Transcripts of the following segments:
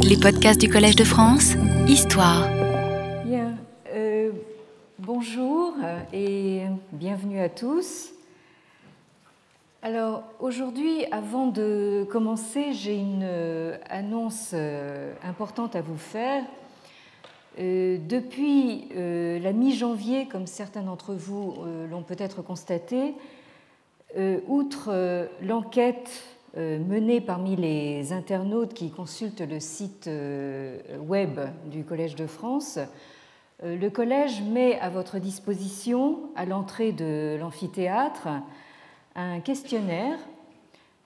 Les podcasts du Collège de France, Histoire. Bien, euh, bonjour et bienvenue à tous. Alors aujourd'hui, avant de commencer, j'ai une euh, annonce euh, importante à vous faire. depuis la mi-janvier, comme certains d'entre vous l'ont peut-être constaté, outre l'enquête euh, menée parmi les internautes qui consultent le site euh, web du Collège de France, euh, le Collège met à votre disposition, à l'entrée de l'amphithéâtre, un questionnaire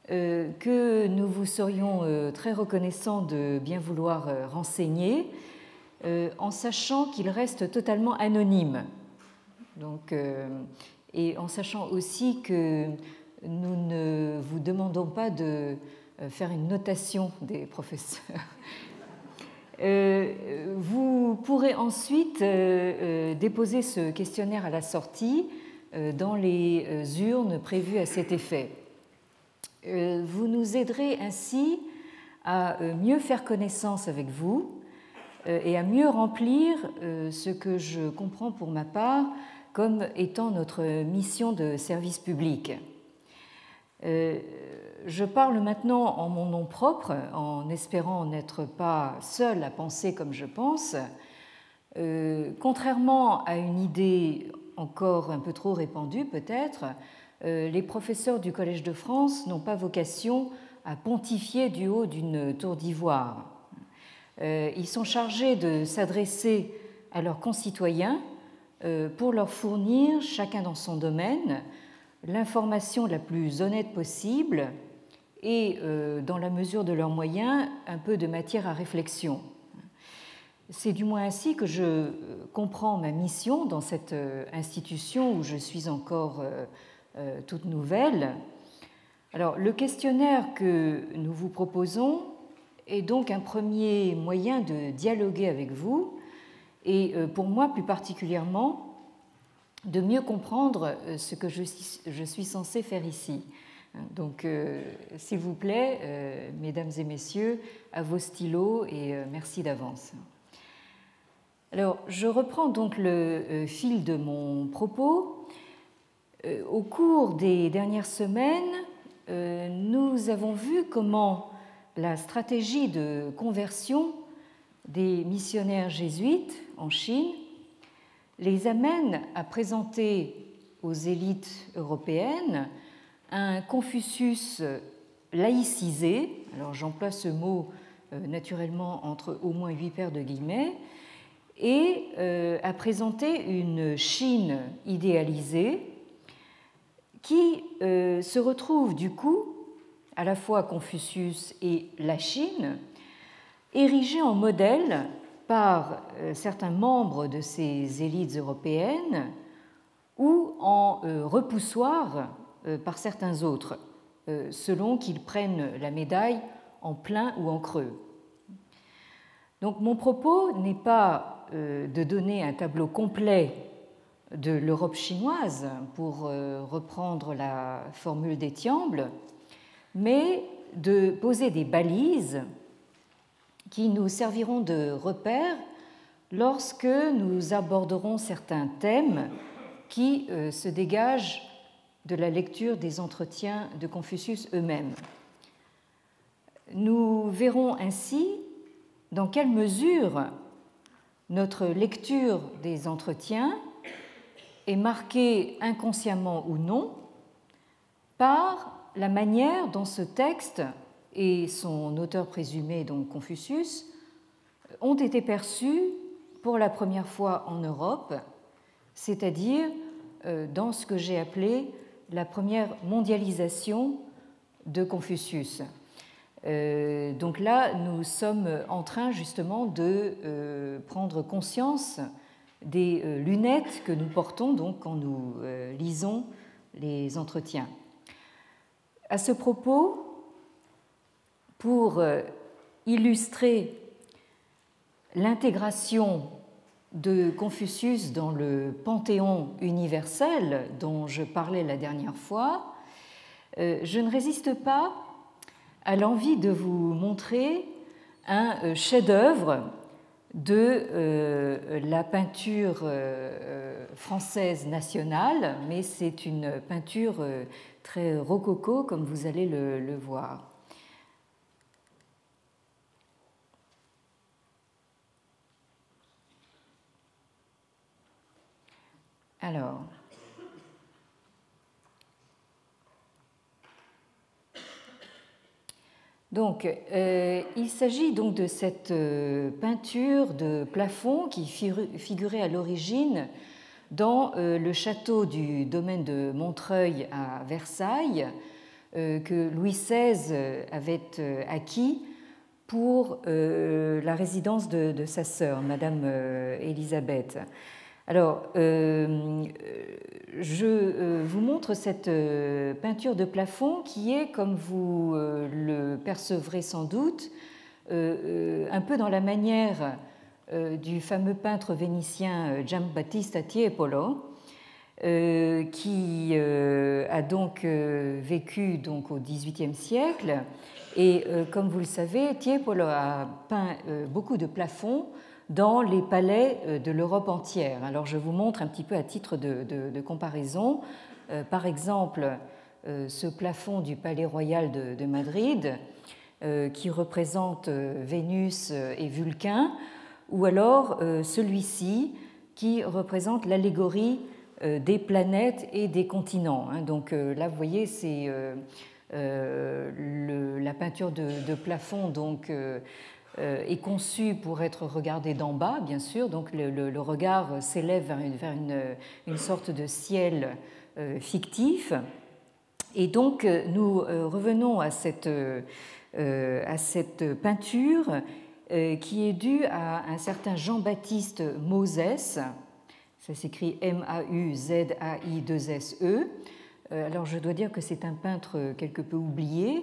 que nous vous serions très reconnaissants de bien vouloir renseigner, en sachant qu'il reste totalement anonyme. Donc, et en sachant aussi que nous ne vous demandons pas de euh, faire une notation des professeurs. Euh, vous pourrez ensuite euh, déposer ce questionnaire à la sortie dans les urnes prévues à cet effet. Vous nous aiderez ainsi à mieux faire connaissance avec vous et à mieux remplir ce que je comprends pour ma part comme étant notre mission de service public. Euh, je parle maintenant en mon nom propre, en espérant n'être pas seul à penser comme je pense. Euh, contrairement à une idée encore un peu trop répandue peut-être, euh, les professeurs du Collège de France n'ont pas vocation à pontifier du haut d'une tour d'ivoire. Ils sont chargés de s'adresser à leurs concitoyens pour leur fournir, chacun dans son domaine, l'information la plus honnête possible et, euh, dans la mesure de leurs moyens, un peu de matière à réflexion. C'est du moins ainsi que je euh, comprends ma mission dans cette euh, institution où je suis encore toute nouvelle. Alors, le questionnaire que nous vous proposons est donc un premier moyen de dialoguer avec vous et pour moi plus particulièrement de mieux comprendre euh, ce que je suis, censé faire ici. Donc, euh, s'il vous plaît, euh, mesdames et messieurs, à vos stylos et merci d'avance. Alors, je reprends donc le fil de mon propos. Au cours des dernières semaines, nous avons vu comment la stratégie de conversion des missionnaires jésuites en Chine les amène à présenter aux élites européennes un Confucius laïcisé, alors j'emploie ce mot euh, naturellement entre au moins huit paires de guillemets, et euh, à présenter une Chine idéalisée qui euh, se retrouve du coup, à la fois Confucius et la Chine, érigée en modèle par euh, certains membres de ces élites européennes ou en euh, repoussoir euh, par certains autres, selon qu'ils prennent la médaille en plein ou en creux. Donc mon propos n'est pas de donner un tableau complet de l'Europe chinoise, pour reprendre la formule d'Étiamble, mais de poser des balises qui nous serviront de repères lorsque nous aborderons certains thèmes qui euh, se dégagent de la lecture des entretiens de Confucius eux-mêmes. Nous verrons ainsi dans quelle mesure notre lecture des entretiens est marquée inconsciemment ou non par la manière dont ce texte et son auteur présumé, donc Confucius, ont été perçus pour la première fois en Europe, c'est-à-dire euh, dans ce que j'ai appelé la première mondialisation de Confucius. Euh, donc là, nous sommes en train justement de euh, prendre conscience des lunettes que nous portons donc quand nous lisons les entretiens. À ce propos, pour euh, illustrer l'intégration de Confucius dans le panthéon universel dont je parlais la dernière fois, euh, je ne résiste pas à l'envie de vous montrer un chef-d'œuvre de la peinture française nationale, mais c'est une peinture très rococo, comme vous allez le, voir. Alors, donc, euh, il s'agit donc de cette euh, peinture de plafond qui figurait à l'origine dans euh, le château du domaine de Montreuil à Versailles, que Louis XVI avait acquis pour la résidence de, de sa sœur, Madame Élisabeth. Alors, euh, je euh, vous montre cette euh, peinture de plafond qui est, comme vous le percevrez sans doute, un peu dans la manière du fameux peintre vénitien Giambattista Tiepolo, qui a donc vécu donc au XVIIIe siècle. Et comme vous le savez, Tiepolo a peint beaucoup de plafonds dans les palais euh, de l'Europe entière. Alors je vous montre un petit peu à titre de, comparaison, euh, par exemple, euh, ce plafond du Palais royal de, Madrid qui représente Vénus et Vulcain, ou alors celui-ci qui représente l'allégorie des planètes et des continents. Hein. Donc là, vous voyez, c'est la peinture de, plafond donc est conçu pour être regardé d'en bas, bien sûr, donc le, regard s'élève vers, une, sorte de ciel euh, fictif. Et donc euh, nous revenons à cette, à cette peinture qui est due à un certain Jean-Baptiste Moses, ça s'écrit M-A-U-Z-A-I-2-S-E. Alors je dois dire que c'est un peintre quelque peu oublié, euh,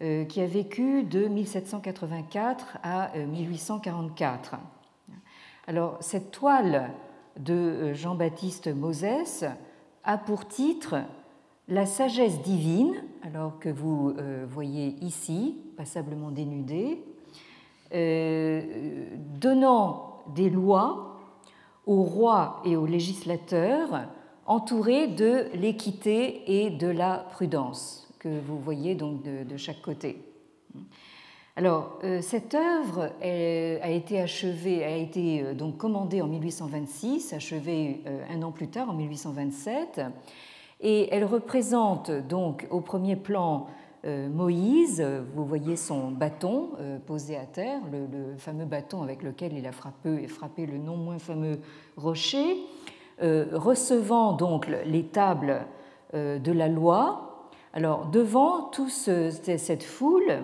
qui a vécu de 1784 à 1844. Euh, Alors, cette toile de euh, Jean-Baptiste Moses a pour titre La sagesse divine, alors que vous voyez ici, passablement dénudée, donnant des lois aux rois et aux législateurs entourés de l'équité et de la prudence que vous voyez donc de, chaque côté. Alors, euh, cette œuvre a été achevée, a été euh, donc commandée en 1826, achevée euh, un an plus tard, en 1827, et elle représente donc au premier plan Moïse, vous voyez son bâton posé à terre, le, fameux bâton avec lequel il a frappé, frappé le non moins fameux rocher, recevant donc les tables de la loi, alors, devant toute cette foule,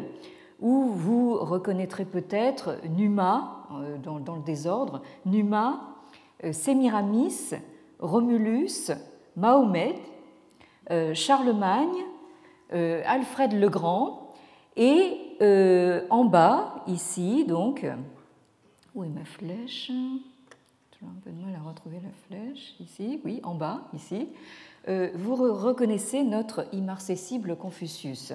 où vous reconnaîtrez peut-être Numa, euh, dans, le désordre, Numa, euh, Sémiramis, Romulus, Mahomet, euh, Charlemagne, Alfred le Grand, et en bas, ici, donc, où est ma flèche? J'ai un peu de mal à retrouver la flèche, ici, oui, en bas, ici. Euh, vous reconnaissez notre immarcessible Confucius.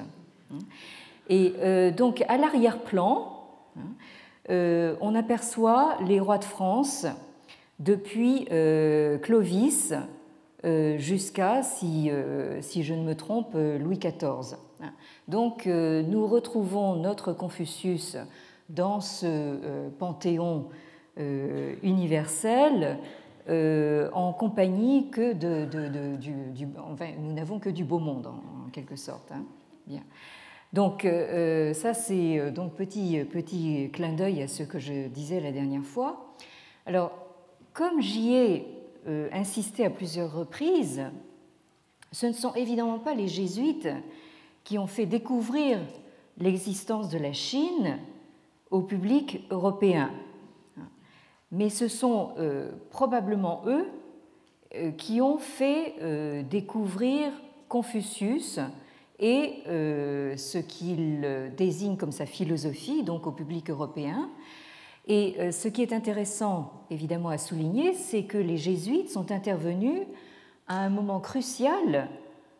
Et euh, donc à l'arrière-plan, euh, on aperçoit les rois de France depuis Clovis jusqu'à, si, si, je ne me trompe, Louis XIV. Donc nous retrouvons notre Confucius dans ce panthéon universel euh, en compagnie que de, du, nous n'avons que du beau monde en, quelque sorte. Hein. Bien. Donc euh, ça c'est euh, donc petit petit clin d'œil à ce que je disais la dernière fois. Alors comme j'y ai insisté à plusieurs reprises, ce ne sont évidemment pas les jésuites qui ont fait découvrir l'existence de la Chine au public européen mais ce sont euh, probablement eux euh, qui ont fait euh, découvrir Confucius et ce qu'il désigne comme sa philosophie, donc au public européen. Et ce qui est intéressant, évidemment, à souligner, c'est que les jésuites sont intervenus à un moment crucial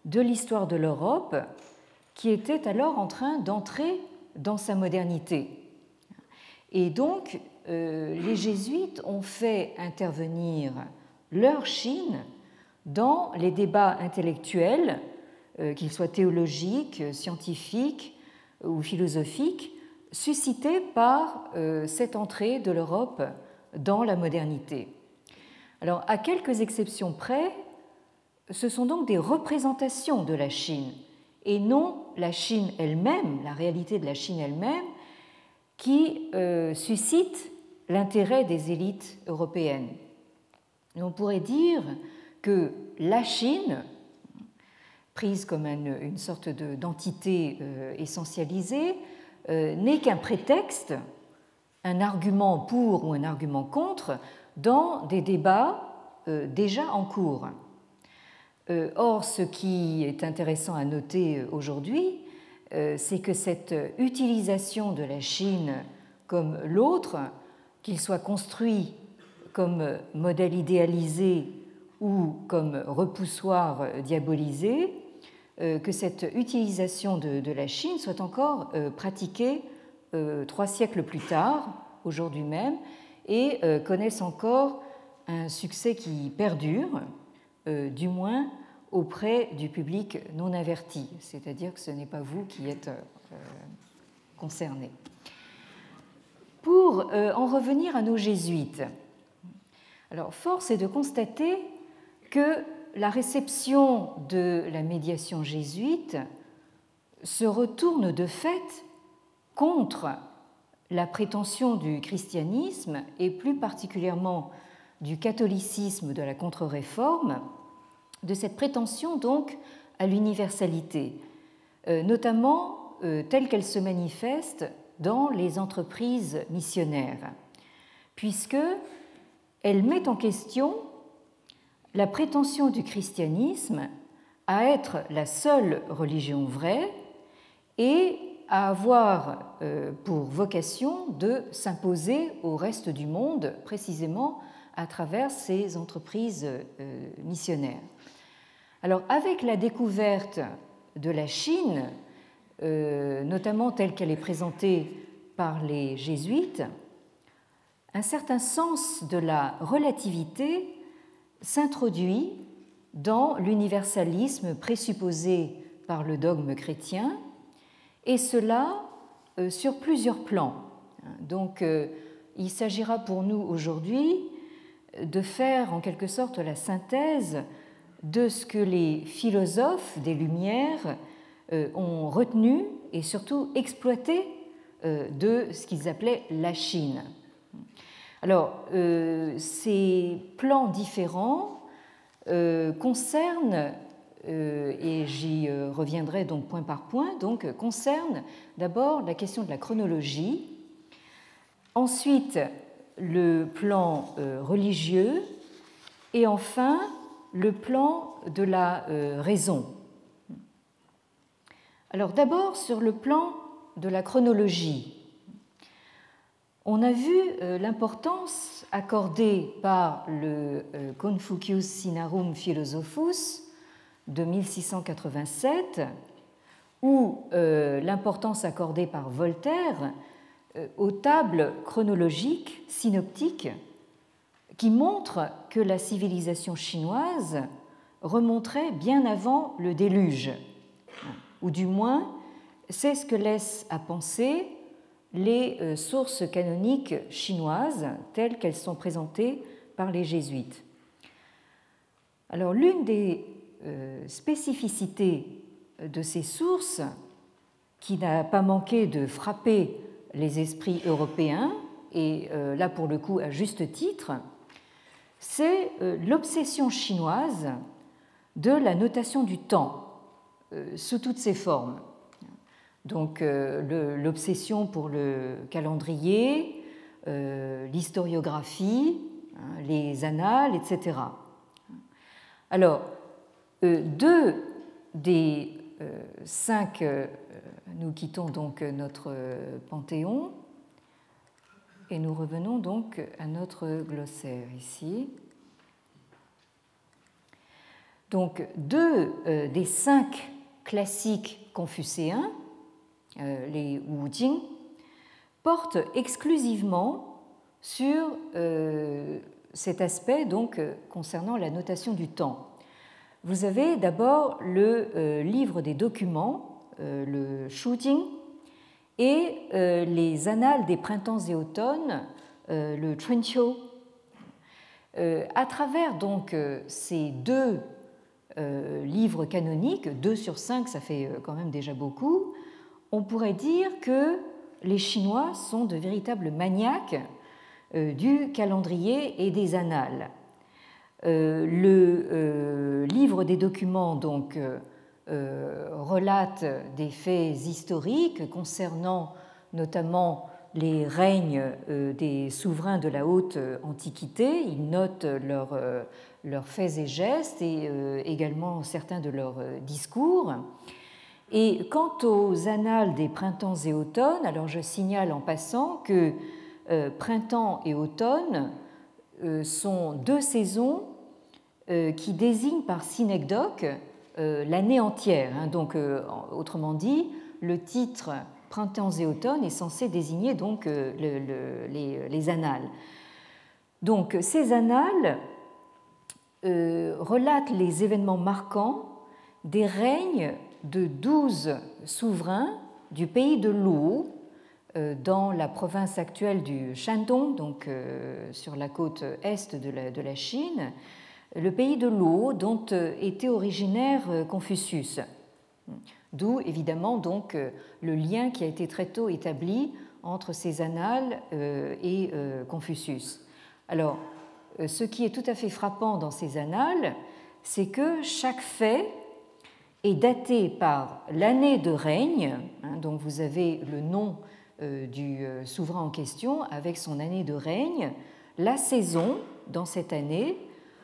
de l'histoire de l'Europe, qui était alors en train d'entrer dans sa modernité. Et donc, les jésuites ont fait intervenir leur Chine dans les débats intellectuels, qu'ils soient théologiques, scientifiques ou philosophiques, suscités par cette entrée de l'Europe dans la modernité. Alors, à quelques exceptions près, ce sont donc des représentations de la Chine et non la Chine elle-même, la réalité de la Chine elle-même, qui euh, suscite l'intérêt des élites européennes. on pourrait dire que la Chine, prise comme une, sorte d'entité euh, essentialisée, euh, n'est qu'un prétexte, un argument pour ou un argument contre dans des débats déjà en cours. Or, ce qui est intéressant à noter aujourd'hui, c'est que cette utilisation de la Chine comme l'autre, qu'il soit construit comme modèle idéalisé ou comme repoussoir diabolisé, que cette utilisation de, la Chine soit encore pratiquée trois siècles plus tard, aujourd'hui même, et connaisse encore un succès qui perdure, du moins auprès du public non averti, c'est-à-dire que ce n'est pas vous qui êtes euh, concerné. Pour euh, en revenir à nos jésuites, alors force est de constater que la réception de la médiation jésuite se retourne de fait contre la prétention du christianisme et plus particulièrement du catholicisme de la contre-réforme de cette prétention donc à l'universalité, euh, notamment euh, telle qu'elle se manifeste dans les entreprises missionnaires, puisque elle met en question la prétention du christianisme à être la seule religion vraie et à avoir euh, pour vocation de s'imposer au reste du monde, précisément à travers ces entreprises missionnaires. Alors avec la découverte de la Chine, euh, notamment telle qu'elle est présentée par les jésuites, un certain sens de la relativité s'introduit dans l'universalisme présupposé par le dogme chrétien, et cela euh, sur plusieurs plans. Donc euh, il s'agira pour nous aujourd'hui de faire en quelque sorte la synthèse de ce que les philosophes des Lumières euh, ont retenu et surtout exploité euh, de ce qu'ils appelaient la Chine. Alors, euh, ces plans différents concernent, et j'y reviendrai donc point par point, donc concernent d'abord la question de la chronologie, ensuite le plan religieux, et enfin le plan de la euh, raison. Alors d'abord sur le plan de la chronologie. On a vu euh, l'importance accordée par le euh, Confucius Sinarum Philosophus de 1687 ou l'importance accordée par Voltaire aux tables chronologiques synoptiques qui montre que la civilisation chinoise remonterait bien avant le déluge, ou du moins c'est ce que laissent à penser les euh, sources canoniques chinoises telles qu'elles sont présentées par les jésuites. Alors l'une des euh, spécificités de ces sources qui n'a pas manqué de frapper les esprits européens, et euh, là pour le coup à juste titre, c'est euh, l'obsession chinoise de la notation du temps euh, sous toutes ses formes. Donc euh, l'obsession pour le calendrier, l'historiographie, hein, les annales, etc. Alors, deux des cinq, nous quittons donc notre panthéon, et nous revenons donc à notre glossaire ici. Donc deux euh, des cinq classiques confucéens, euh, les Wu Jing, porte exclusivement sur cet aspect donc concernant la notation du temps. Vous avez d'abord le livre des documents, le shooting, et les annales des printemps et automnes, le Trencho. À travers donc ces deux euh, livres canoniques, 2 sur 5, ça fait euh, quand même déjà beaucoup, on pourrait dire que les Chinois sont de véritables maniaques euh, du calendrier et des annales. le livre des documents donc relate des faits historiques concernant notamment les règnes des souverains de la haute antiquité. Il note leur leurs faits et gestes et euh, également certains de leurs euh, discours. Et quant aux annales des printemps et automnes, alors je signale en passant que euh, printemps et automne sont deux saisons qui désignent par synecdoque l'année entière. Hein. Donc, autrement dit, le titre Printemps et automne est censé désigner donc les, les, annales. Donc, ces annales euh, relate les événements marquants des règnes de douze souverains du pays de euh, dans la province actuelle du Shandong, donc euh, sur la côte est de la Chine, le pays de Lu dont était originaire Confucius. D'où évidemment donc le lien qui a été très tôt établi entre ces annales et Confucius. Alors, euh, ce qui est tout à fait frappant dans ces annales, c'est que chaque fait est daté par l'année de règne, hein, donc vous avez le nom euh, du euh, souverain en question avec son année de règne, la saison dans cette année,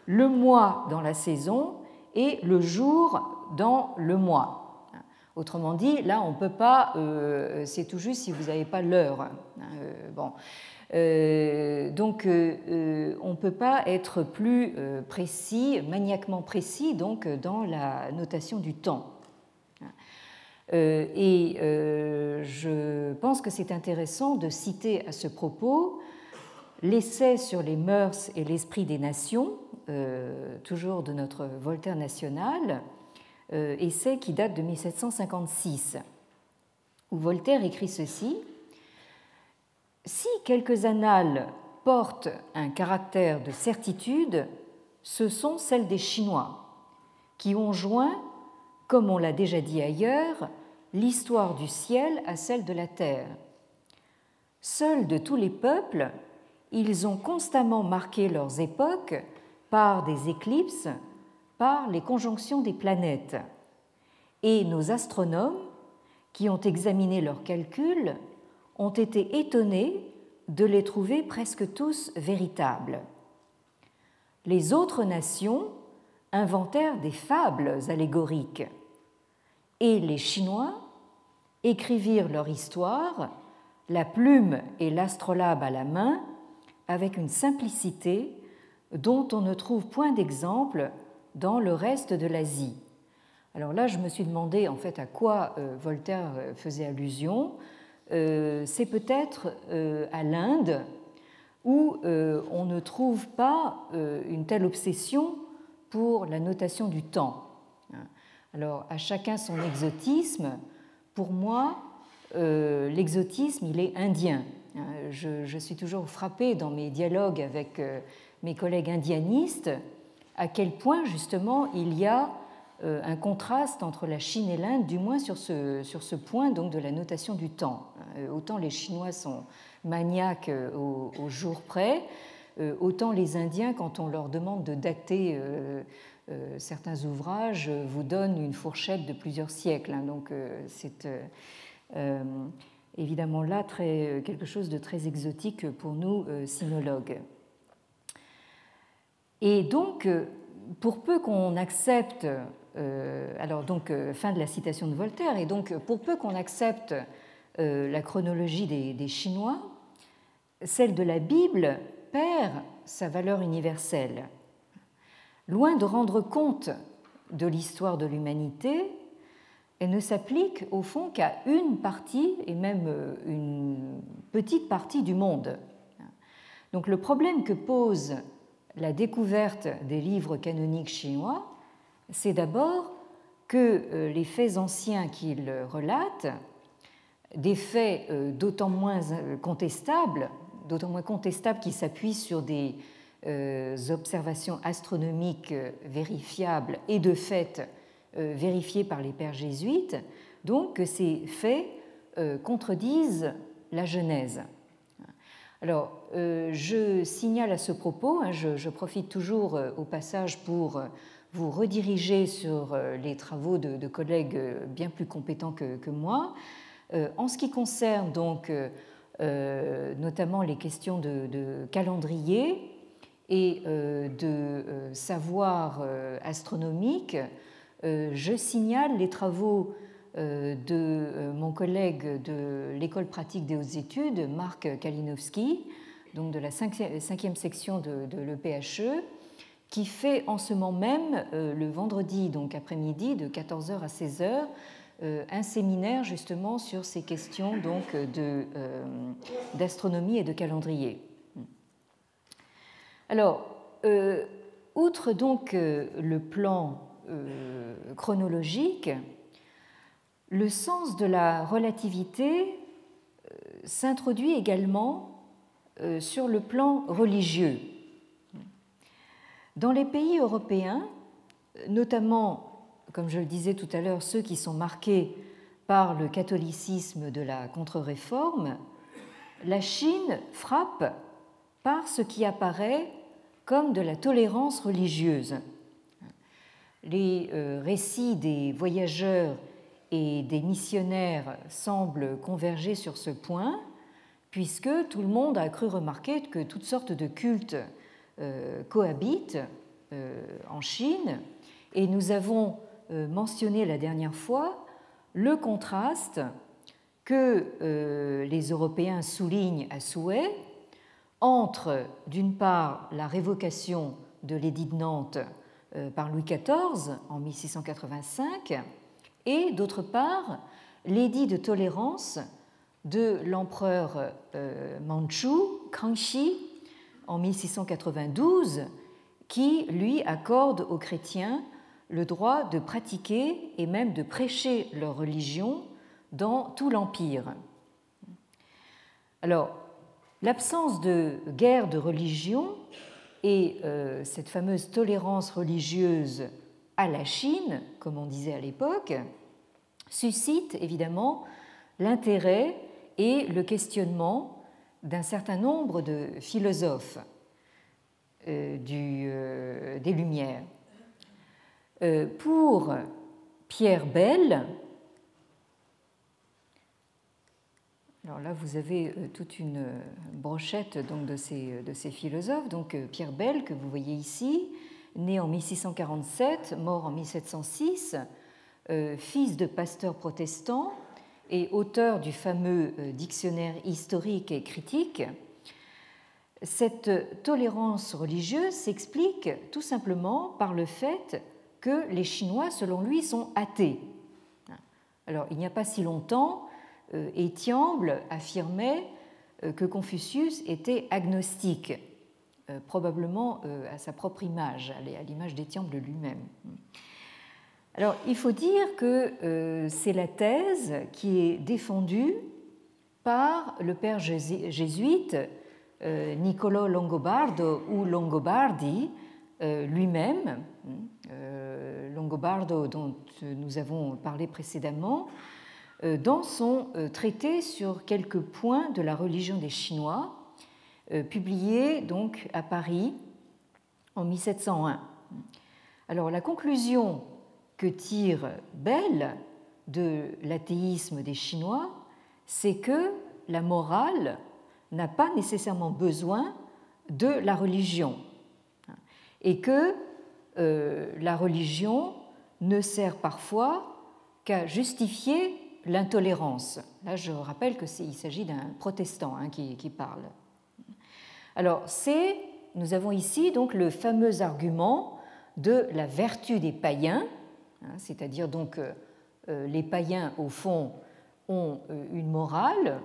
le mois dans la saison et le jour dans le mois. Autrement dit, là, on ne peut pas, c'est tout juste si vous n'avez pas l'heure. Hein, bon. Euh, donc, euh, euh, on ne peut pas être plus précis, maniaquement précis, donc, dans la notation du temps. et je pense que c'est intéressant de citer à ce propos l'essai sur les mœurs et l'esprit des nations, toujours de notre Voltaire national, essai qui date de 1756, où Voltaire écrit ceci. Si quelques annales portent un caractère de certitude, ce sont celles des Chinois, qui ont joint, comme on l'a déjà dit ailleurs, l'histoire du ciel à celle de la terre. Seuls de tous les peuples, ils ont constamment marqué leurs époques par des éclipses, par les conjonctions des planètes. Et nos astronomes, qui ont examiné leurs calculs, ont été étonnés de les trouver presque tous véritables. Les autres nations inventèrent des fables allégoriques et les Chinois écrivirent leur histoire, la plume et l'astrolabe à la main, avec une simplicité dont on ne trouve point d'exemple dans le reste de l'Asie. Alors là, je me suis demandé en fait à quoi euh, Voltaire euh, faisait allusion. Euh, c'est peut-être à l'Inde où on ne trouve pas une telle obsession pour la notation du temps. Alors, à chacun son exotisme. Pour moi, l'exotisme, il est indien. Je, je, suis toujours frappée dans mes dialogues avec mes collègues indianistes à quel point, justement, il y a euh, un contraste entre la Chine et l'Inde, du moins sur ce, sur ce point donc de la notation du temps. Euh, autant les Chinois sont maniaques euh, au, jour près, autant les Indiens, quand on leur demande de dater certains ouvrages, vous donnent une fourchette de plusieurs siècles. Hein. donc c'est évidemment là très, quelque chose de très exotique pour nous, sinologues. Et donc, pour peu qu'on accepte euh, alors donc euh, fin de la citation de Voltaire, et donc pour peu qu'on accepte euh, la chronologie des, Chinois, celle de la Bible perd sa valeur universelle. Loin de rendre compte de l'histoire de l'humanité, elle ne s'applique au fond qu'à une partie, et même une petite partie du monde. Donc le problème que pose la découverte des livres canoniques chinois, c'est d'abord que euh, les faits anciens qu'ils relatent, des faits euh, d'autant moins euh, contestables, d'autant moins contestables qu'ils s'appuient sur des observations astronomiques vérifiables et de fait vérifiées par les pères jésuites, donc que ces faits contredisent la Genèse. Alors, je signale à ce propos, hein, je, profite toujours au passage pour vous rediriger sur euh, les travaux de, collègues euh, bien plus compétents que, moi. Euh, en ce qui concerne donc notamment les questions de, calendrier et de savoir astronomique, je signale les travaux de mon collègue de l'école pratique des hautes études, Marc Kalinowski, donc de la cinquième section de, de l'EPHE, qui fait en ce moment même, euh, le vendredi, donc après-midi, de 14h à 16h, euh, un séminaire justement sur ces questions donc euh, d'astronomie et de calendrier. Alors, outre donc le plan chronologique, le sens de la relativité s'introduit également sur le plan religieux. Dans les pays européens, notamment, comme je le disais tout à l'heure, ceux qui sont marqués par le catholicisme de la contre-réforme, la Chine frappe par ce qui apparaît comme de la tolérance religieuse. Les euh, récits des voyageurs et des missionnaires semblent converger sur ce point, puisque tout le monde a cru remarquer que toutes sortes de cultes euh, cohabitent euh, en Chine. Et nous avons mentionné la dernière fois le contraste que les Européens soulignent à souhait entre, d'une part, la révocation de l'édit de Nantes par Louis XIV en 1685 et, d'autre part, l'édit de tolérance de l'empereur Manchu, Kangxi, en 1692 qui, lui, accorde aux chrétiens le droit de pratiquer et même de prêcher leur religion dans tout l'Empire. Alors, l'absence de guerre de religion et euh, cette fameuse tolérance religieuse à la Chine, comme on disait à l'époque, suscite évidemment l'intérêt et le questionnement d'un certain nombre de philosophes euh, euh, des Lumières. Pour Pierre Bell, alors là vous avez toute une brochette donc, de, ces, de ces philosophes. Donc Pierre Bell, que vous voyez ici, né en 1647, mort en 1706, fils de pasteur protestant, et auteur du fameux euh, dictionnaire historique et critique, cette tolérance religieuse s'explique tout simplement par le fait que les Chinois, selon lui, sont athées. Alors, il n'y a pas si longtemps, euh, Étiamble affirmait euh, que Confucius était agnostique, probablement à sa propre image, à l'image d'Étiamble lui-même. Alors, il faut dire que euh, c'est la thèse qui est défendue par le père jésuite euh, Niccolo Longobardo ou Longobardi euh, lui-même, Longobardo dont nous avons parlé précédemment, dans son traité sur quelques points de la religion des Chinois, publié donc à Paris en 1701. Alors la conclusion que tire Bell de l'athéisme des Chinois, c'est que la morale n'a pas nécessairement besoin de la religion et que euh, la religion ne sert parfois qu'à justifier l'intolérance. Là, je rappelle qu'il s'agit d'un protestant hein, qui, qui, parle. Alors, c'est, nous avons ici donc le fameux argument de la vertu des païens Hein, c'est-à-dire donc euh, les païens, au fond, ont une morale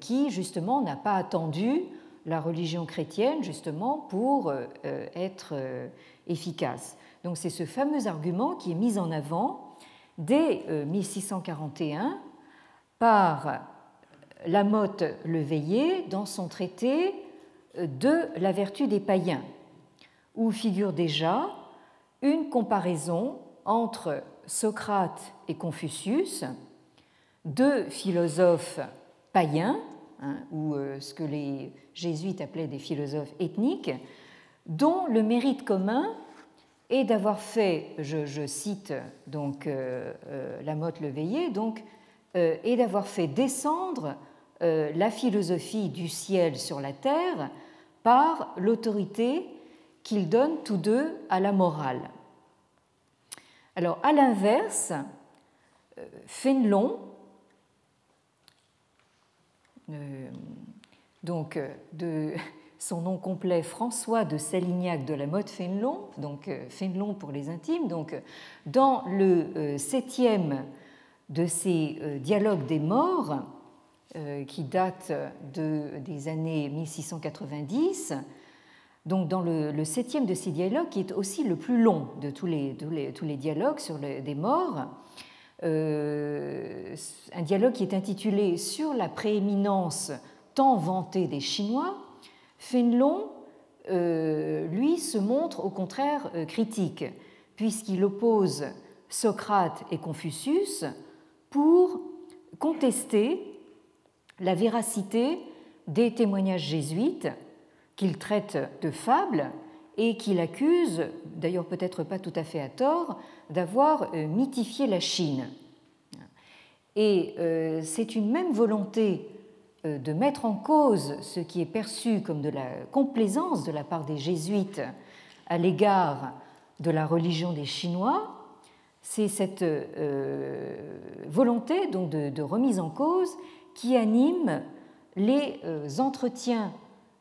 qui, justement, n'a pas attendu la religion chrétienne, justement, pour être efficace. Donc c'est ce fameux argument qui est mis en avant dès 1641 par Lamotte Leveillé dans son traité de la vertu des païens, où figure déjà une comparaison entre Socrate et Confucius, deux philosophes païens, hein, ou euh, ce que les jésuites appelaient des philosophes ethniques, dont le mérite commun est d'avoir fait, je, cite donc euh, euh, Lamotte Leveillé, donc, et d'avoir fait descendre la philosophie du ciel sur la terre par l'autorité qu'ils donnent tous deux à la morale. Alors, à l'inverse, euh, Fénelon, euh, donc euh, de son nom complet François de Salignac de la Motte Fénelon, donc Fénelon pour les intimes, donc dans le septième de ces dialogues des morts, qui date de, des années 1690, donc dans le, septième de ces dialogues, qui est aussi le plus long de tous les, les, dialogues sur des morts, euh, un dialogue qui est intitulé Sur la prééminence tant vantée des Chinois, Fénelon, euh, lui, se montre au contraire euh, critique, puisqu'il oppose Socrate et Confucius pour contester la véracité des témoignages jésuites qu'il traite de fables et qu'il accuse, d'ailleurs peut-être pas tout à fait à tort, d'avoir euh, mythifié la Chine. Et c'est une même volonté de mettre en cause ce qui est perçu comme de la complaisance de la part des jésuites à l'égard de la religion des Chinois, c'est cette volonté donc de, remise en cause qui anime les entretiens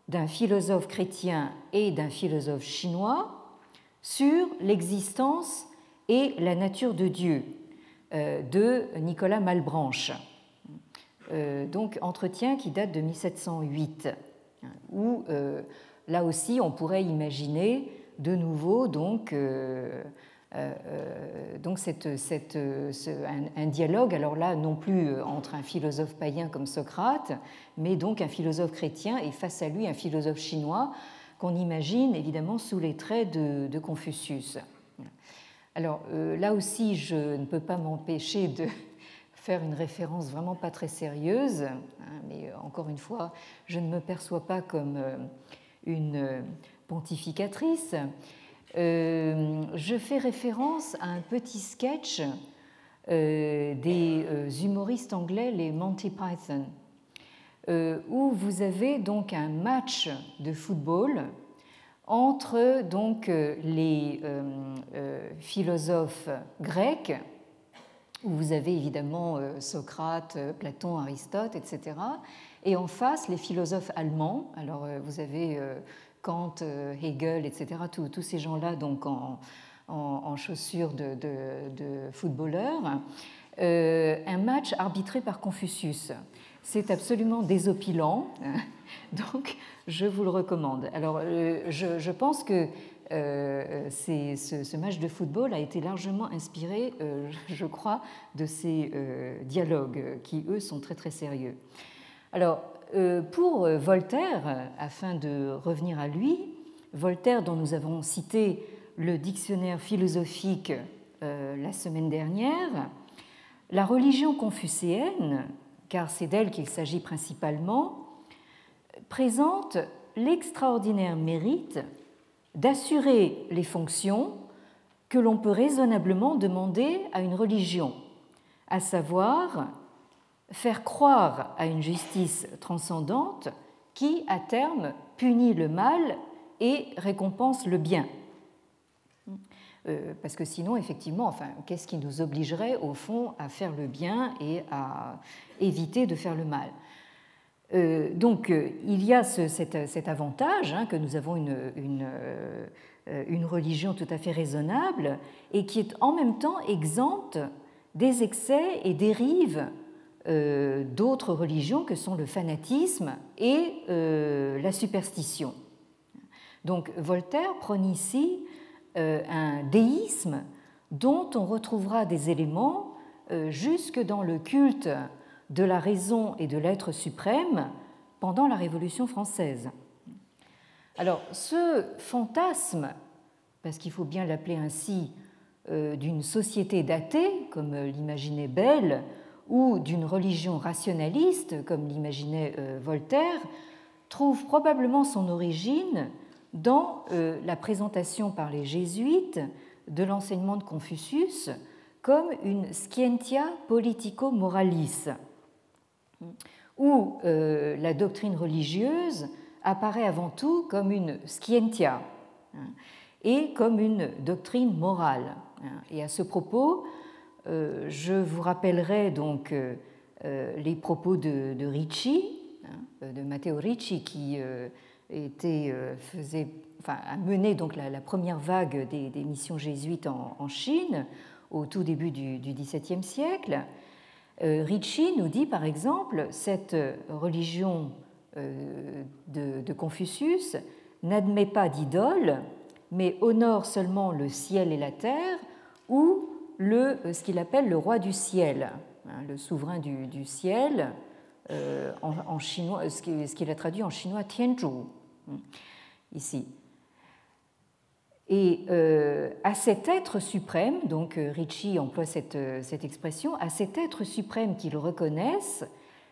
d'un philosophe chrétien et d'un philosophe chinois sur l'existence et la nature de Dieu euh, de Nicolas Malbranche. Euh, donc entretien qui date de 1708, où euh, là aussi on pourrait imaginer de nouveau donc euh, donc cette, un, dialogue, alors là non plus entre un philosophe païen comme Socrate, mais donc un philosophe chrétien et face à lui un philosophe chinois qu'on imagine évidemment sous les traits de, Confucius. Alors là aussi, je ne peux pas m'empêcher de faire une référence vraiment pas très sérieuse, hein, mais encore une fois, je ne me perçois pas comme une pontificatrice. Euh, je fais référence à un petit sketch euh, des euh, humoristes anglais, les Monty Python, où vous avez donc un match de football entre donc les philosophes grecs, où vous avez évidemment Socrate, Platon, Aristote, etc., et en face les philosophes allemands. Alors vous avez Kant, euh, Hegel, etc., tous, ces gens-là donc en, chaussures de, footballeurs, euh, un match arbitré par Confucius. C'est absolument désopilant, donc je vous le recommande. Alors euh, je, pense que ce, match de football a été largement inspiré, je crois, de ces dialogues qui, eux, sont très très sérieux. Alors, euh, pour euh, Voltaire, afin de revenir à lui, Voltaire dont nous avons cité le dictionnaire philosophique euh, la semaine dernière, la religion confucéenne, car c'est d'elle qu'il s'agit principalement, présente l'extraordinaire mérite d'assurer les fonctions que l'on peut raisonnablement demander à une religion, à savoir faire croire à une justice transcendante qui, à terme, punit le mal et récompense le bien. Euh, parce que sinon, effectivement, enfin, qu'est-ce qui nous obligerait, au fond, à faire le bien et à éviter de faire le mal? Donc, euh, il y a cet, avantage hein, que nous avons une, une, religion tout à fait raisonnable et qui est en même temps exempte des excès et dérives d'autres religions que sont le fanatisme et la superstition. Donc Voltaire prône ici un déisme dont on retrouvera des éléments jusque dans le culte de la raison et de l'être suprême pendant la Révolution française. Alors ce fantasme, parce qu'il faut bien l'appeler ainsi, euh, d'une société d'athées, comme l'imaginait Bell, ou d'une religion rationaliste, comme l'imaginait euh, Voltaire, trouve probablement son origine dans euh, la présentation par les jésuites de l'enseignement de Confucius comme une scientia politico-moralis, où la doctrine religieuse apparaît avant tout comme une scientia hein, et comme une doctrine morale. Hein. Et à ce propos, euh, je vous rappellerai donc euh, euh, les propos de, Ricci, hein, de Matteo Ricci, qui était, faisait, enfin, a mené donc la, première vague des, missions jésuites en, Chine au tout début du, XVIIe siècle. Ricci nous dit par exemple cette religion euh, de, Confucius n'admet pas d'idole, mais honore seulement le ciel et la terre, ou le, euh, ce qu'il appelle le roi du ciel, hein, le souverain du, ciel, euh, en, chinois, ce qu'il a traduit en chinois Tianzhu, hein, ici. Et à cet être suprême, donc Ricci emploie cette, cette expression, à cet être suprême qu'ils reconnaissent,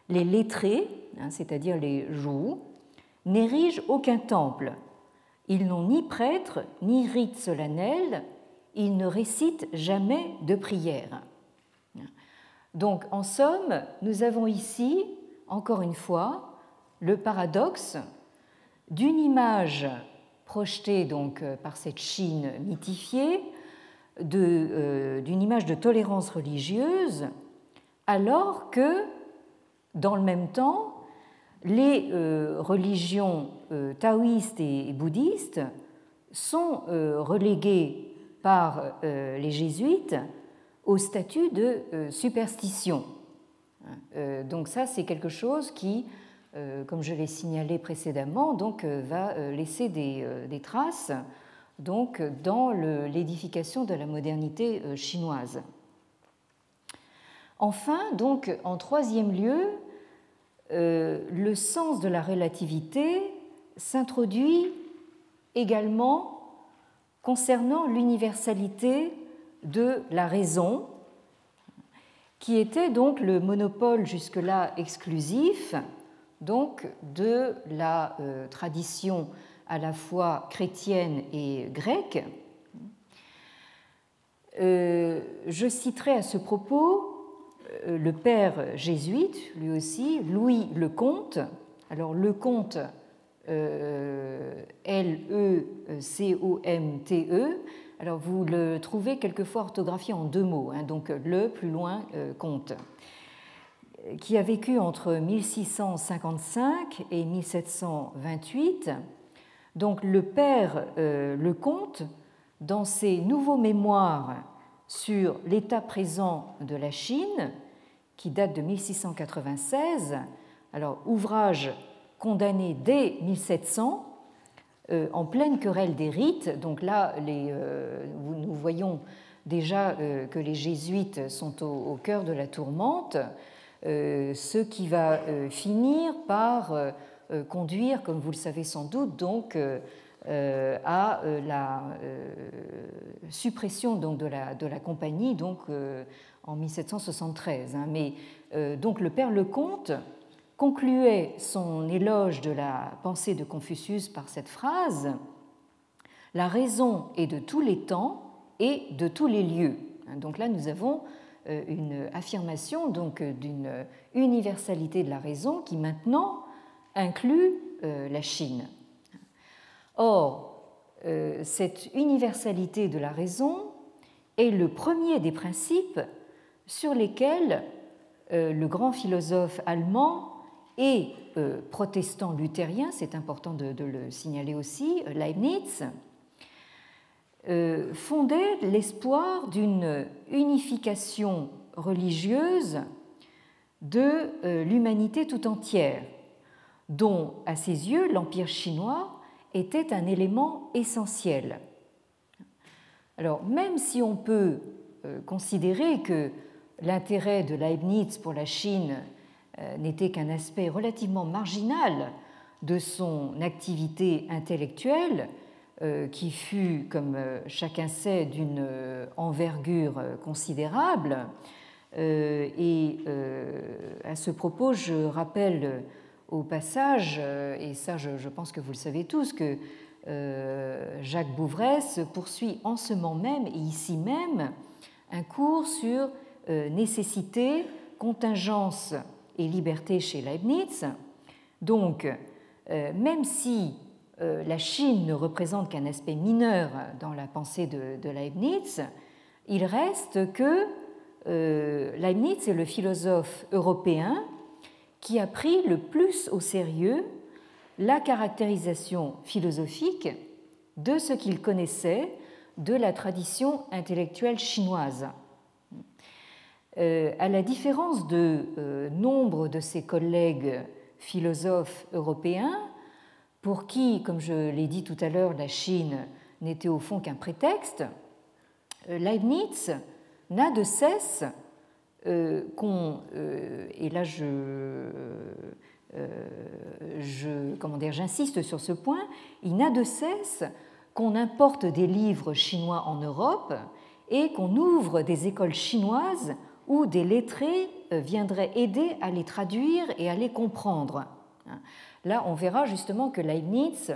les lettrés, hein, c'est-à-dire les joues, n'érigent aucun temple. Ils n'ont ni prêtre, ni rite solennel, ils ne récitent jamais de prière. Donc, en somme, nous avons ici, encore une fois, le paradoxe d'une image projetée donc par cette Chine mythifiée, euh, d'une image de tolérance religieuse, alors que dans le même temps, les euh, religions euh, taoïstes et bouddhistes sont euh, reléguées par les jésuites au statut de superstition. Donc ça, c'est quelque chose qui, comme je l'ai signalé précédemment, donc, va laisser des, traces dans l'édification de la modernité chinoise. Enfin, donc, en troisième lieu, euh, le sens de la relativité s'introduit également concernant l'universalité de la raison, qui était donc le monopole jusque-là exclusif donc de la euh, tradition à la fois chrétienne et grecque. Euh, je citerai à ce propos euh, le père jésuite, lui aussi, Louis le Comte. Alors le Comte, L-E-C-O-M-T-E. Alors vous le trouvez quelquefois orthographié en deux mots, hein, donc le plus loin Comte, qui a vécu entre 1655 et 1728. Donc le père le Comte, dans ses nouveaux mémoires sur l'état présent de la Chine, qui date de 1696, alors ouvrage condamné dès 1700, euh, en pleine querelle des rites. Donc là, euh, nous voyons déjà euh, que les jésuites sont au, cœur de la tourmente, ce qui va finir par conduire, comme vous le savez sans doute, donc euh, à euh, la euh, suppression donc, de, la, de la compagnie donc, en 1773. Hein. Mais donc le père Lecomte concluait son éloge de la pensée de Confucius par cette phrase La raison est de tous les temps et de tous les lieux. Hein. Donc là, nous avons une affirmation donc d'une universalité de la raison qui maintenant inclut la Chine. Or, euh, cette universalité de la raison est le premier des principes sur lesquels euh, le grand philosophe allemand et euh, protestant luthérien, c'est important de, le signaler aussi, Leibniz, fondait l'espoir d'une unification religieuse de euh, l'humanité tout entière, dont, à ses yeux, l'Empire chinois était un élément essentiel. Alors, même si on peut euh, considérer que l'intérêt de Leibniz pour la Chine euh, n'était qu'un aspect relativement marginal de son activité intellectuelle, qui fut, comme chacun sait, d'une envergure considérable, euh, et euh, à ce propos, je rappelle au passage, euh, et ça je, pense que vous le savez tous, que Jacques Bouvresse poursuit en ce moment même et ici même un cours sur nécessité, contingence et liberté chez Leibniz. Donc, même si la Chine ne représente qu'un aspect mineur dans la pensée de, Leibniz, il reste que euh, Leibniz est le philosophe européen qui a pris le plus au sérieux la caractérisation philosophique de ce qu'il connaissait de la tradition intellectuelle chinoise. Euh, à la différence de euh, nombre de ses collègues philosophes européens, pour qui, comme je l'ai dit tout à l'heure, la Chine n'était au fond qu'un prétexte, Leibniz n'a de cesse euh, qu'on, euh, et là euh, je comment dire, j'insiste sur ce point, il n'a de cesse qu'on importe des livres chinois en Europe et qu'on ouvre des écoles chinoises où des lettrés viendraient aider à les traduire et à les comprendre. Là, on verra justement que Leibniz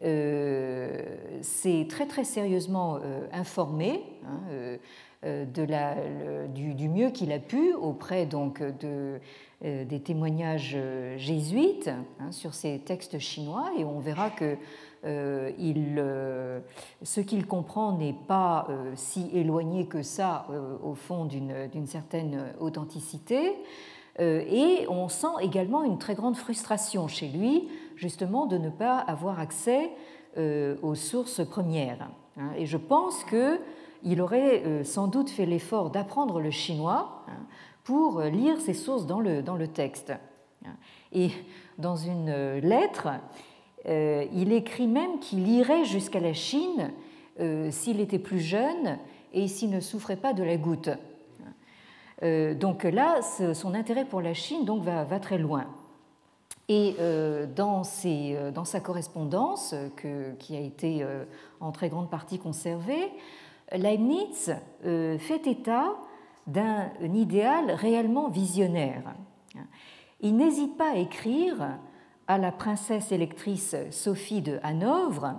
s'est très très sérieusement informé. Hein, euh, de la, du, mieux qu'il a pu auprès donc de, euh, des témoignages euh, jésuites hein, sur ces textes chinois et on verra que il, ce qu'il comprend n'est pas si éloigné que ça au fond d'une certaine authenticité. Et on sent également une très grande frustration chez lui, justement, de ne pas avoir accès aux sources premières. Hein. Et je pense que il aurait euh, sans doute fait l'effort d'apprendre le chinois hein, pour lire ses sources dans le, dans le texte. Et dans une euh, lettre, euh, il écrit même qu'il irait jusqu'à la Chine s'il était plus jeune et s'il ne souffrait pas de la goutte. Donc là, son intérêt pour la Chine donc, va, très loin. Et dans, ses, dans, sa correspondance, que, qui a été en très grande partie conservée, Leibniz euh, fait état d'un idéal réellement visionnaire. Il n'hésite pas à écrire à la princesse électrice Sophie de Hanovre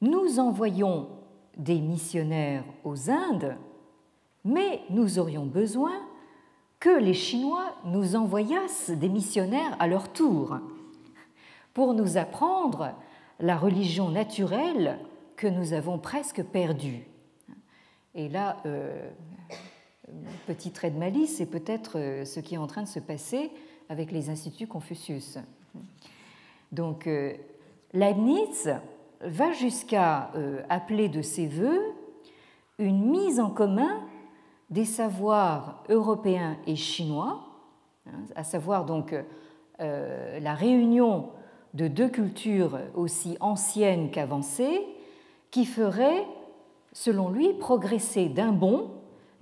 Nous envoyons des missionnaires aux Indes, mais nous aurions besoin que les Chinois nous envoyassent des missionnaires à leur tour pour nous apprendre la religion naturelle que nous avons presque perdu. Et là, euh, petit trait de malice, c'est peut-être euh, ce qui est en train de se passer avec les instituts Confucius. Donc, euh, Leibniz va jusqu'à appeler de ses voeux une mise en commun des savoirs européens et chinois, hein, à savoir donc la réunion de deux cultures aussi anciennes qu'avancées, qui ferait, selon lui, progresser d'un bond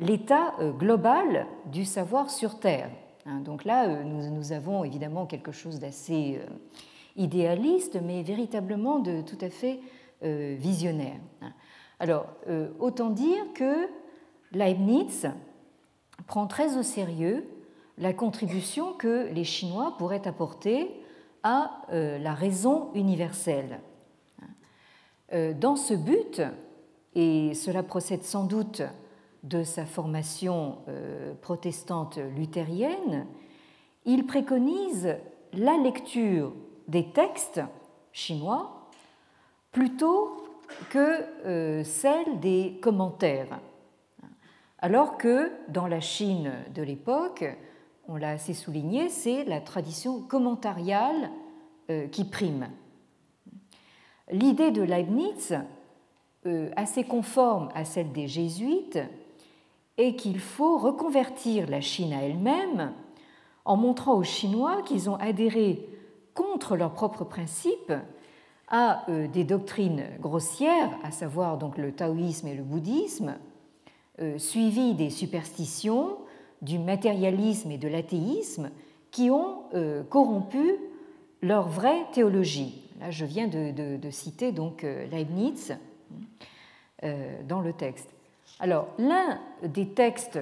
l'état euh, global du savoir sur Terre. Hein, donc là, euh, nous, avons évidemment quelque chose d'assez euh, idéaliste, mais véritablement de tout à fait visionnaire. Hein. Alors, autant dire que Leibniz prend très au sérieux la contribution que les Chinois pourraient apporter à la raison universelle. Euh, dans ce but, et cela procède sans doute de sa formation euh, protestante luthérienne, il préconise la lecture des textes chinois plutôt que euh, celle des commentaires. Alors que dans la Chine de l'époque, on l'a assez souligné, c'est la tradition commentariale qui prime. L'idée de Leibniz, euh, assez conforme à celle des jésuites, est qu'il faut reconvertir la Chine à elle-même en montrant aux Chinois qu'ils ont adhéré contre leurs propres principes à euh, des doctrines grossières, à savoir donc le taoïsme et le bouddhisme, euh, suivies des superstitions, du matérialisme et de l'athéisme qui ont euh, corrompu leur vraie théologie. Là, je viens de, citer donc Leibniz dans le texte. Alors, l'un des textes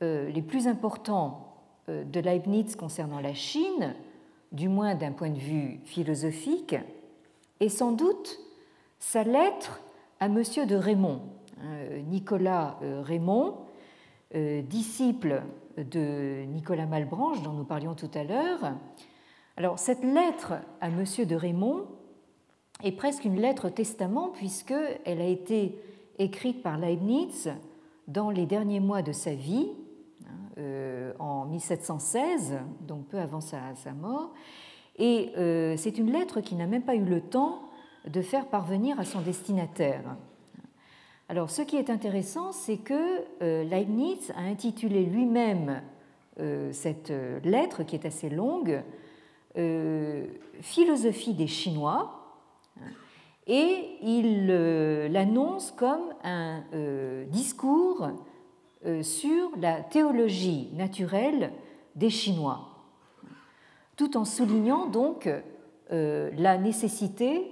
les plus importants de Leibniz concernant la Chine, du moins d'un point de vue philosophique, et sans doute sa lettre à M. de Raymond, Nicolas euh, Raymond, euh, disciple de Nicolas Malbranche dont nous parlions tout à l'heure. Alors cette lettre à M. de Raymond est presque une lettre testament puisqu'elle a été écrite par Leibniz dans les derniers mois de sa vie, hein, euh, en 1716, donc peu avant sa mort, et euh, c'est une lettre qui n'a même pas eu le temps de faire parvenir à son destinataire. Alors ce qui est intéressant, c'est que euh, Leibniz a intitulé lui-même euh, cette lettre, qui est assez longue, Philosophie des Chinois, et il l'annonce comme un discours sur la théologie naturelle des Chinois tout en soulignant donc euh, la nécessité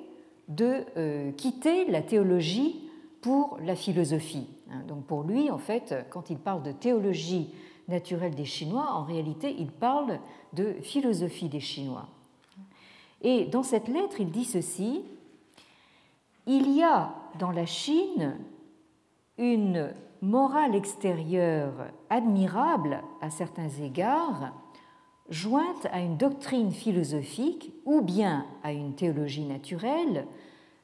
de euh, quitter la théologie pour la philosophie. Hein, donc pour lui, en fait, quand il parle de théologie naturelle des Chinois, en réalité, il parle de philosophie des Chinois. Et dans cette lettre, il dit ceci, Il y a dans la Chine une morale extérieure admirable à certains égards, jointe à une doctrine philosophique ou bien à une théologie naturelle,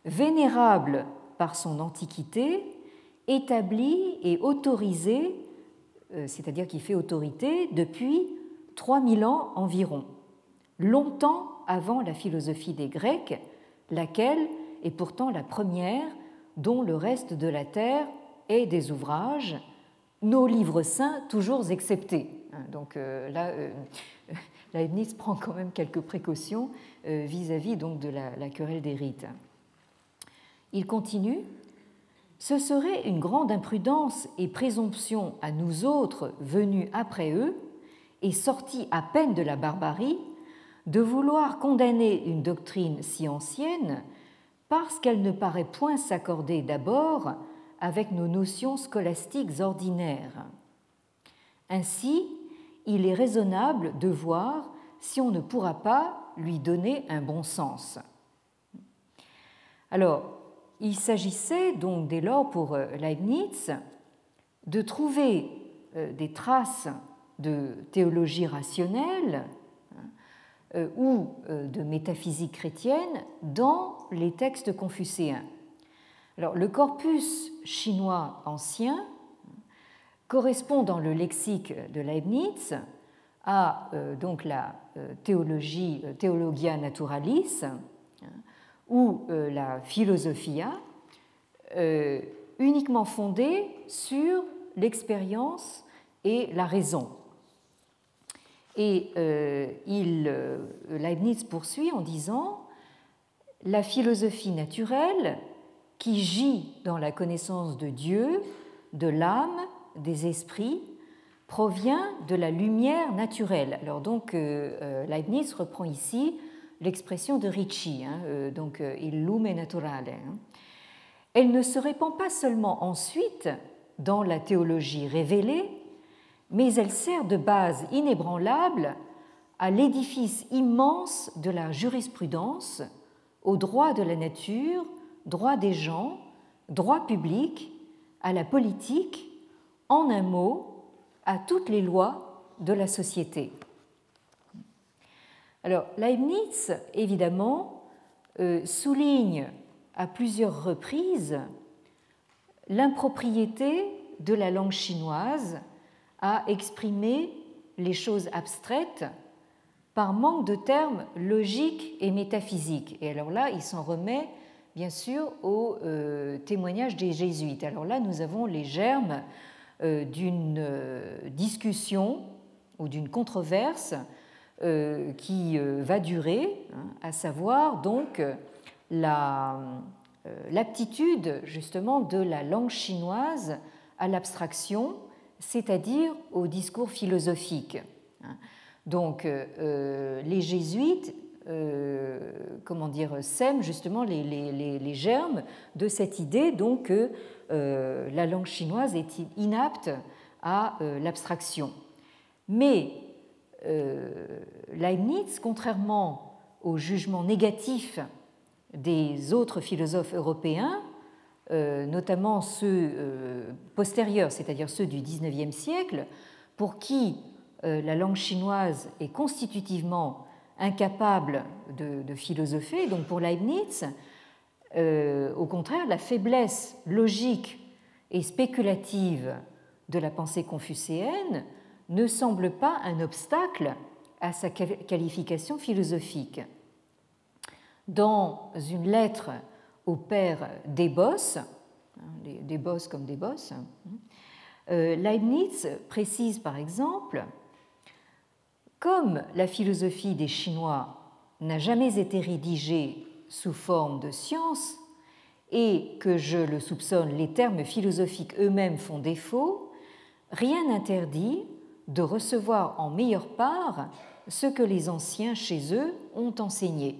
vénérable par son antiquité, établie et autorisée, euh, c'est-à-dire qui fait autorité depuis 3000 ans environ, longtemps avant la philosophie des Grecs, laquelle est pourtant la première dont le reste de la terre est des ouvrages, nos livres saints toujours exceptés. Hein, donc euh, là, euh, Leibniz prend quand même quelques précautions vis-à-vis de la, querelle des rites. Il continue Ce serait une grande imprudence et présomption à nous autres venus après eux et sortis à peine de la barbarie de vouloir condamner une doctrine si ancienne parce qu'elle ne paraît point s'accorder d'abord avec nos notions scolastiques ordinaires. Ainsi, il est raisonnable de voir si on ne pourra pas lui donner un bon sens. Alors, il s'agissait donc dès lors pour euh, Leibniz de trouver euh, des traces de théologie rationnelle hein, euh, ou de métaphysique chrétienne dans les textes confucéens. Le corpus chinois ancien correspond dans le lexique de Leibniz à donc la théologie Theologia Naturalis ou la Philosophia, uniquement fondée sur l'expérience et la raison. Et il, Leibniz poursuit en disant la philosophie naturelle qui gît dans la connaissance de Dieu, de l'âme des esprits provient de la lumière naturelle. Alors donc euh, euh, Leibniz reprend ici l'expression de Ricci, hein, euh, donc il lume naturale. Hein. Elle ne se répand pas seulement ensuite dans la théologie révélée, mais elle sert de base inébranlable à l'édifice immense de la jurisprudence, au droit de la nature, droit des gens, droit public, à la politique en un mot, à toutes les lois de la société. Alors, Leibniz, évidemment, euh, souligne à plusieurs reprises l'impropriété de la langue chinoise à exprimer les choses abstraites par manque de termes logiques et métaphysiques. Et alors là, il s'en remet bien sûr au euh, témoignage des jésuites. Alors là, nous avons les germes d'une discussion ou d'une controverse qui va durer, hein, à savoir donc l'aptitude justement de la langue chinoise à l'abstraction, c'est-à-dire au discours philosophique. Hein. Donc les jésuites euh, comment dire, sème justement les, germes de cette idée donc que euh, la langue chinoise est inapte à euh, l'abstraction. Mais Leibniz, contrairement au jugement négatif des autres philosophes européens, notamment ceux postérieurs, c'est-à-dire ceux du XIXe siècle, pour qui la langue chinoise est constitutivement incapable de, philosopher. Donc pour Leibniz, euh, au contraire, la faiblesse logique et spéculative de la pensée confucéenne ne semble pas un obstacle à sa qualification philosophique. Dans une lettre au père Débos, hein, Débos comme Débos, hein, euh, Leibniz précise par exemple comme la philosophie des Chinois n'a jamais été rédigée sous forme de science et que je le soupçonne, les termes philosophiques eux-mêmes font défaut, rien n'interdit de recevoir en meilleure part ce que les anciens chez eux ont enseigné.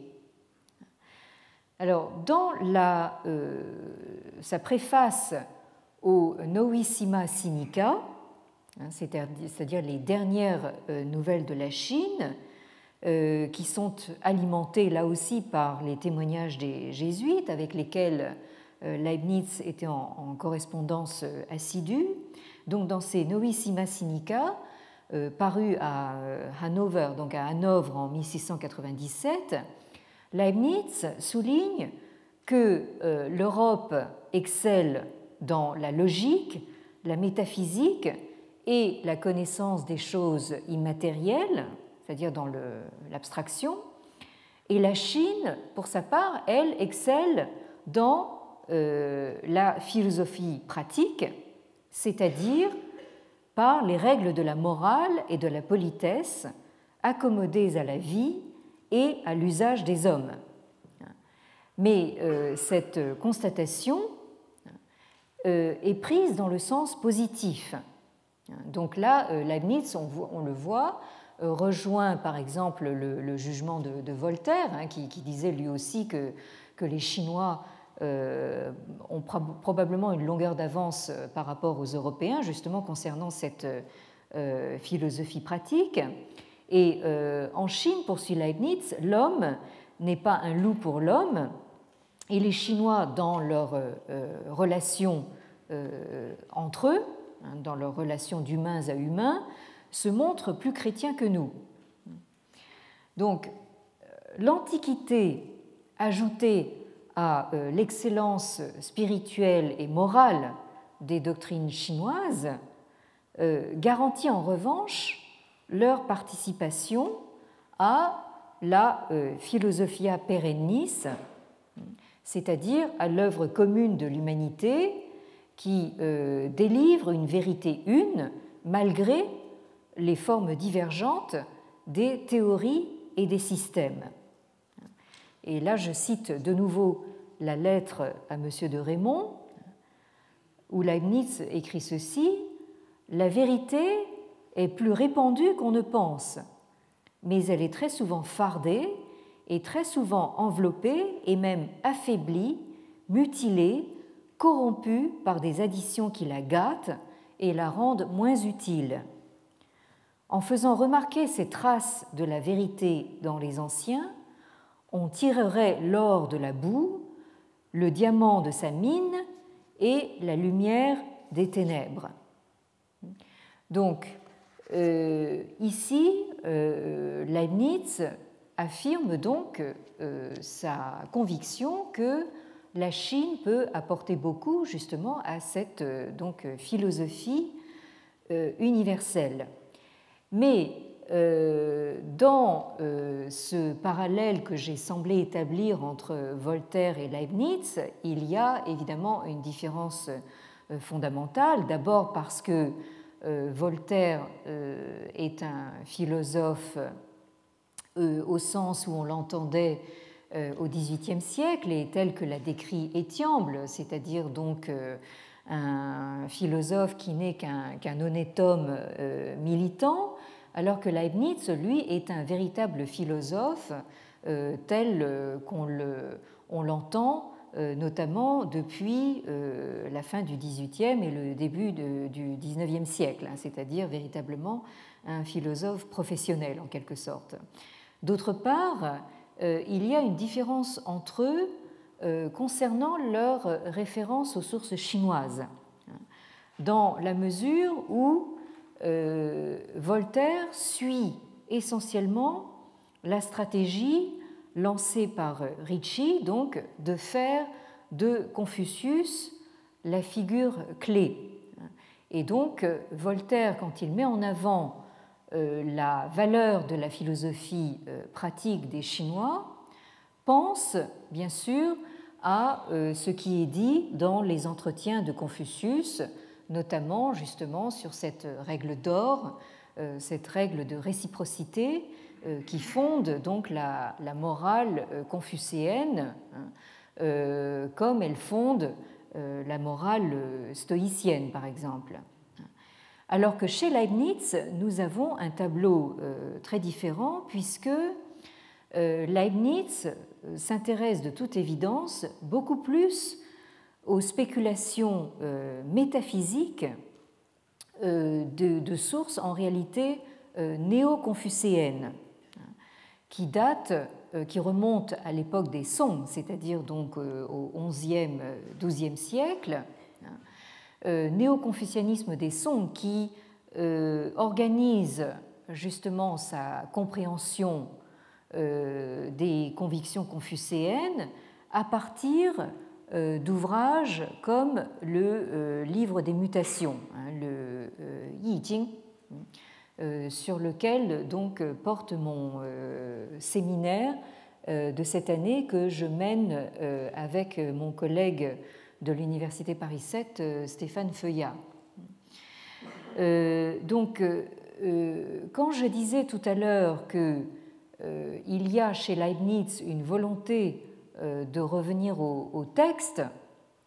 Alors, dans la, euh, sa préface au Novissima Sinica, Hein, c'est-à-dire les dernières euh, nouvelles de la Chine, euh, qui sont alimentées là aussi par les témoignages des jésuites avec lesquels Leibniz était en, correspondance assidue. Donc dans ces Novissima Sinica, parus à Hanover, donc à Hanovre en 1697, Leibniz souligne que l'Europe excelle dans la logique, la métaphysique et la connaissance des choses immatérielles, c'est-à-dire dans l'abstraction, et la Chine, pour sa part, elle excelle dans euh, la philosophie pratique, c'est-à-dire par les règles de la morale et de la politesse accommodées à la vie et à l'usage des hommes. Mais euh, cette constatation euh, est prise dans le sens positif donc là, euh, Leibniz, on, le voit, rejoint par exemple le, jugement de, Voltaire, hein, qui, disait lui aussi que, les Chinois ont probablement une longueur d'avance par rapport aux Européens, justement concernant cette philosophie pratique. Et en Chine, poursuit Leibniz, l'homme n'est pas un loup pour l'homme, et les Chinois, dans leurs relations entre eux, Hein, dans leurs relations d'humains à humains, se montrent plus chrétiens que nous. Donc, euh, l'Antiquité, ajoutée à euh, l'excellence spirituelle et morale des doctrines chinoises, euh, garantit en revanche leur participation à la philosophia perennis, c'est-à-dire à l'œuvre commune de l'humanité qui euh, délivre une vérité une malgré les formes divergentes des théories et des systèmes. Et là, je cite de nouveau la lettre à M. de Raymond, où Leibniz écrit ceci La vérité est plus répandue qu'on ne pense, mais elle est très souvent fardée et très souvent enveloppée et même affaiblie, mutilée corrompue par des additions qui la gâtent et la rendent moins utile. En faisant remarquer ces traces de la vérité dans les anciens, on tirerait l'or de la boue, le diamant de sa mine et la lumière des ténèbres. Donc, euh, ici, euh, Leibniz affirme donc euh, sa conviction que la Chine peut apporter beaucoup justement à cette donc, philosophie universelle. Mais dans ce parallèle que j'ai semblé établir entre Voltaire et Leibniz, il y a évidemment une différence fondamentale. D'abord parce que Voltaire est un philosophe au sens où on l'entendait au XVIIIe siècle et tel que l'a décrit Étiamble, c'est-à-dire donc un philosophe qui n'est qu'un honnête homme militant, alors que Leibniz, lui, est un véritable philosophe tel qu'on l'entend euh, notamment depuis euh, la fin du XVIIIe et le début du XIXe siècle, hein, c'est-à-dire véritablement un philosophe professionnel en quelque sorte. D'autre part, euh, il y a une différence entre eux concernant leur référence aux sources chinoises, hein, dans la mesure où Voltaire suit essentiellement la stratégie lancé par Ricci, donc de faire de Confucius la figure clé. Et donc Voltaire, quand il met en avant euh, la valeur de la philosophie euh, pratique des Chinois, pense bien sûr à euh, ce qui est dit dans les entretiens de Confucius, notamment justement sur cette règle d'or, cette règle de réciprocité euh, qui fonde donc la, morale euh, confucéenne, hein, euh, comme elle fonde la morale stoïcienne, par exemple. Alors que chez Leibniz, nous avons un tableau très différent puisque Leibniz s'intéresse de toute évidence beaucoup plus aux spéculations métaphysiques de, sources en réalité néo-confucéennes qui date, euh, qui remonte à l'époque des Song, c'est-à-dire donc euh, au XIe, XIIe siècle, hein, néo-confucianisme des Song qui euh, organise justement sa compréhension des convictions confucéennes à partir d'ouvrages comme le livre des mutations, hein, le Yi Jing euh, sur lequel donc porte mon euh, séminaire euh, de cette année que je mène avec mon collègue de l'Université Paris 7, Stéphane Feuillat. Donc, quand je disais tout à l'heure qu'il y a chez Leibniz une volonté de revenir au, texte,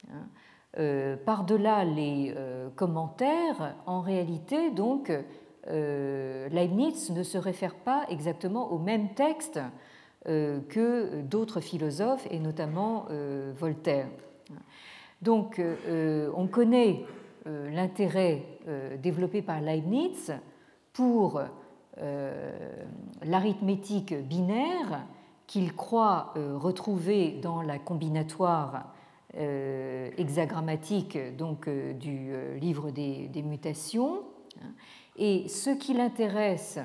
hein, par-delà les commentaires, en réalité, donc, euh, Leibniz ne se réfère pas exactement au même texte euh, que d'autres philosophes, et notamment euh, Voltaire. Donc on connaît l'intérêt développé par Leibniz pour l'arithmétique binaire qu'il croit retrouver dans la combinatoire hexagrammatique donc, du livre des, mutations. Et ce qui l'intéresse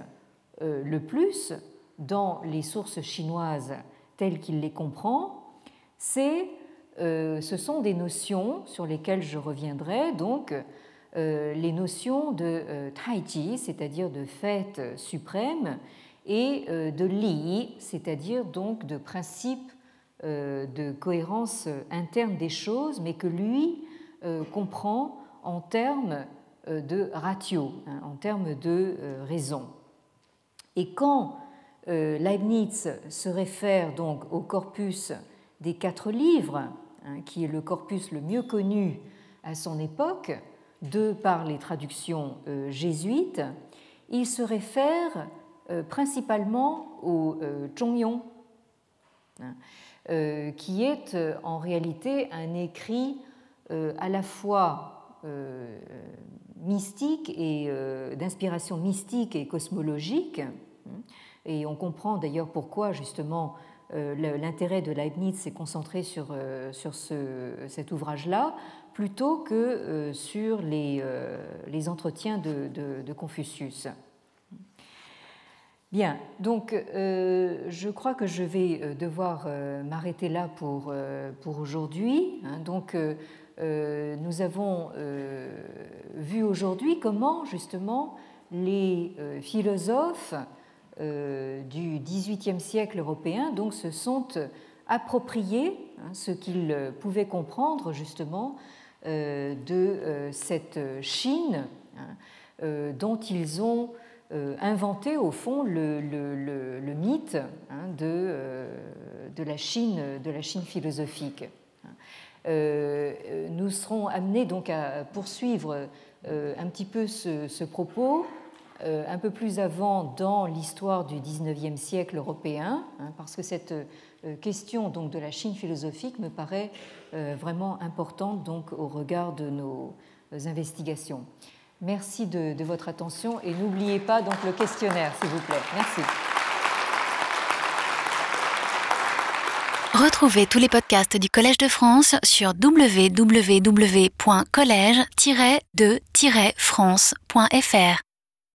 euh, le plus dans les sources chinoises telles qu'il les comprend, c'est, euh, ce sont des notions sur lesquelles je reviendrai, donc euh, les notions de Taiji, c'est-à-dire de fête suprême, et de Li, c'est-à-dire donc de principe de cohérence interne des choses, mais que lui comprend en termes euh, de ratio, hein, en termes de euh, raison. Et quand euh, Leibniz se réfère donc au corpus des quatre livres, hein, qui est le corpus le mieux connu à son époque, de par les traductions jésuites, il se réfère principalement au Zhongyong, hein, qui est en réalité un écrit à la fois mystique et euh, d'inspiration mystique et cosmologique. Et on comprend d'ailleurs pourquoi justement euh, l'intérêt de Leibniz s'est concentré sur, euh, sur ce, cet ouvrage-là, plutôt que sur les, entretiens de, Confucius. Bien, donc je crois que je vais devoir m'arrêter là pour, pour aujourd'hui. Hein. Donc euh, nous avons euh, vu aujourd'hui comment justement les euh, philosophes du XVIIIe siècle européen donc, se sont appropriés hein, ce qu'ils pouvaient comprendre justement de cette Chine hein, dont ils ont inventé au fond le, mythe hein, de, de, la Chine, de la Chine philosophique. nous serons amenés donc à poursuivre un petit peu ce propos euh, un peu plus avant dans l'histoire du XIXe siècle européen, hein, parce que cette euh, question donc, de la Chine philosophique me paraît euh, vraiment importante donc, au regard de nos investigations. Merci de, votre attention et n'oubliez pas donc, le questionnaire, s'il vous plaît. Merci. Retrouvez tous les podcasts du Collège de France sur www.collège-de-france.fr.